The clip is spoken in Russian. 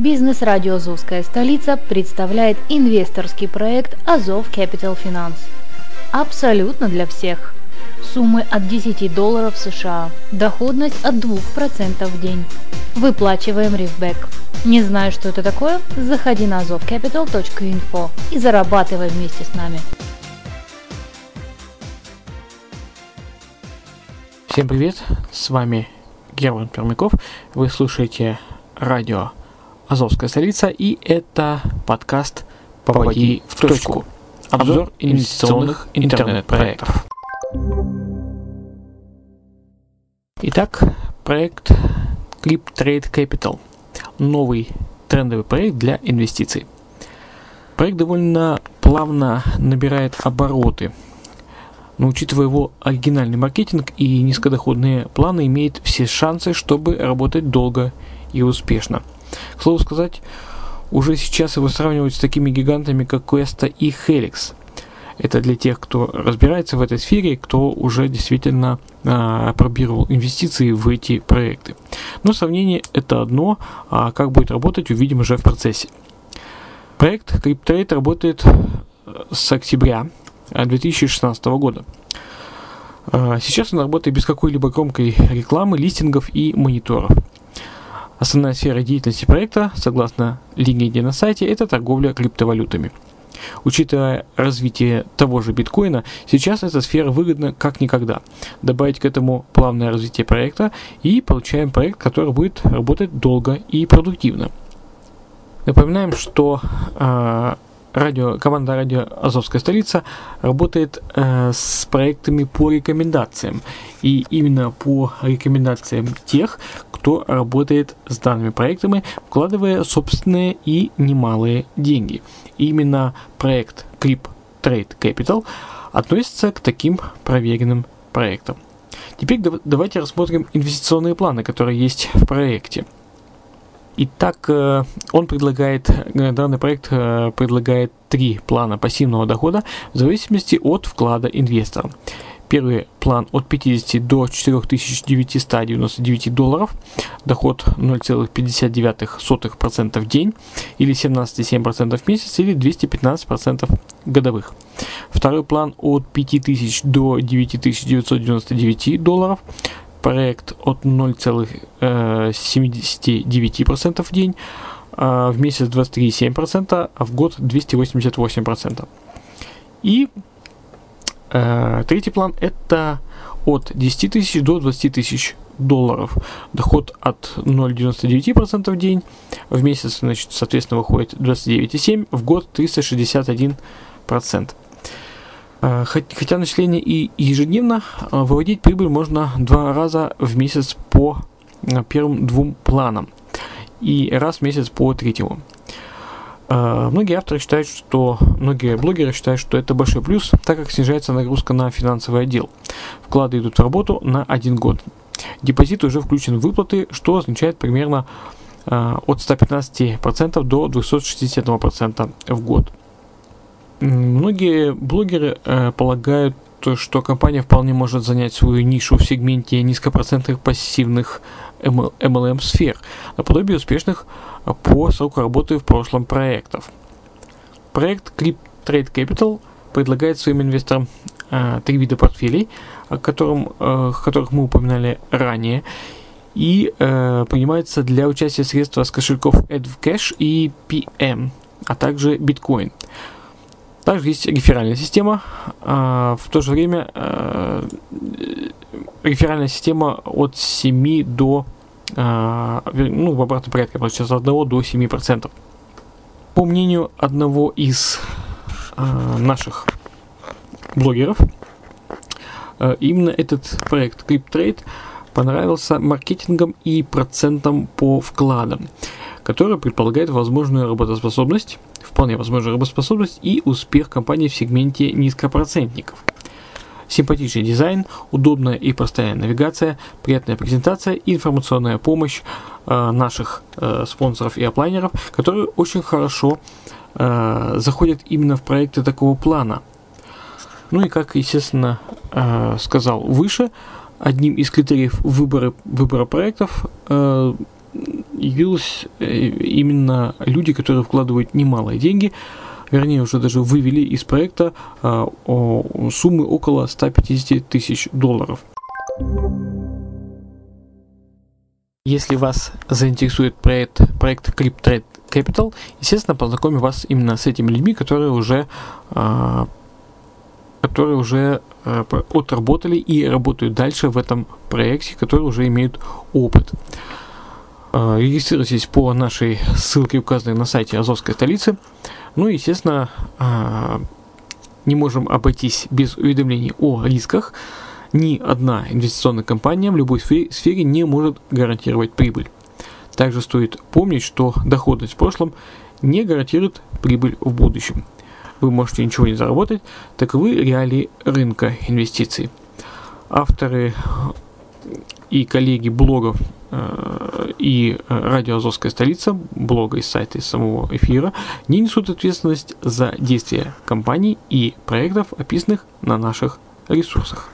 Бизнес-радио «Азовская столица» представляет инвесторский проект «Азов Capital Finance». Абсолютно для всех. Суммы от 10 долларов США. Доходность от 2% в день. Выплачиваем рифбэк. Не знаешь, что это такое? Заходи на azovcapital.info и зарабатывай вместе с нами. Всем привет, с вами Герман Пермяков. Вы слушаете радио Азовская столица и это подкаст «Попади в точку». Обзор инвестиционных интернет-проектов. Итак, проект Clip Trade Capital. Новый трендовый проект для инвестиций. Проект довольно плавно набирает обороты – но учитывая его оригинальный маркетинг и низкодоходные планы, имеет все шансы, чтобы работать долго и успешно. К слову сказать, уже сейчас его сравнивают с такими гигантами, как Questa и Helix. Это для тех, кто разбирается в этой сфере, кто уже действительно а, пробировал инвестиции в эти проекты. Но сравнение это одно, а как будет работать, увидим уже в процессе. Проект CrypTrade работает э, с октября 2016 года. А, сейчас он работает без какой-либо громкой рекламы, листингов и мониторов. Основная сфера деятельности проекта, согласно легенде на сайте, это торговля криптовалютами. Учитывая развитие того же биткоина, сейчас эта сфера выгодна как никогда. Добавить к этому плавное развитие проекта и получаем проект, который будет работать долго и продуктивно. Напоминаем, что э, радио, команда радио Азовская столица работает э, с проектами по рекомендациям. И именно по рекомендациям тех, кто работает с данными проектами, вкладывая собственные и немалые деньги. И именно проект Crip Trade Capital относится к таким проверенным проектам. Теперь давайте рассмотрим инвестиционные планы, которые есть в проекте. Итак, э, он предлагает, э, данный проект э, предлагает три плана пассивного дохода в зависимости от вклада инвестора. Первый план от 50 до 4999 долларов, доход 0,59% в день, или 17,7% в месяц, или 215% годовых. Второй план от 5000 до 9999 долларов, проект от 0,79% в день, а в месяц 23,7%, а в год 288%. И э, третий план это от 10 тысяч до 20 тысяч долларов. Доход от 0,99% в день. В месяц, значит, соответственно, выходит 29,7%, в год 361%. Э, хотя начисление и ежедневно, э, выводить прибыль можно два раза в месяц по э, первым двум планам и раз в месяц по третьему. Многие авторы считают, что многие блогеры считают, что это большой плюс, так как снижается нагрузка на финансовый отдел. Вклады идут в работу на один год. Депозит уже включен в выплаты, что означает примерно от 115% до 261% в год. Многие блогеры э, полагают, что компания вполне может занять свою нишу в сегменте низкопроцентных пассивных MLM сфер, наподобие успешных по сроку работы в прошлом проектов. Проект Clip Trade Capital предлагает своим инвесторам э, три вида портфелей, о котором, э, которых мы упоминали ранее, и э, принимается для участия средства с кошельков AdVcash и PM, а также биткоин. Также есть реферальная система. А, в то же время а, реферальная система от 7 до а, ну, в обратном порядке, получается, от 1 до 7%. По мнению одного из наших блогеров, именно этот проект CrypTrade понравился маркетингом и процентом по вкладам которая предполагает возможную работоспособность, вполне возможную работоспособность и успех компании в сегменте низкопроцентников. Симпатичный дизайн, удобная и простая навигация, приятная презентация информационная помощь э, наших э, спонсоров и оплайнеров, которые очень хорошо э, заходят именно в проекты такого плана. Ну и как, естественно, э, сказал выше, одним из критериев выбора, выбора проектов э, явились э, именно люди, которые вкладывают немалые деньги, вернее уже даже вывели из проекта э, суммы около 150 тысяч долларов. Если вас заинтересует проект, проект CrypTrade Capital, естественно, познакомим вас именно с этими людьми, которые уже, э, которые уже отработали и работают дальше в этом проекте, которые уже имеют опыт. А, регистрируйтесь по нашей ссылке, указанной на сайте Азовской столицы. Ну и, естественно, а, не можем обойтись без уведомлений о рисках. Ни одна инвестиционная компания в любой сфере не может гарантировать прибыль. Также стоит помнить, что доходность в прошлом не гарантирует прибыль в будущем. Вы можете ничего не заработать, таковы реалии рынка инвестиций. Авторы и коллеги блогов э, и э, радио «Азовская столица», блога и сайта из самого эфира, не несут ответственность за действия компаний и проектов, описанных на наших ресурсах.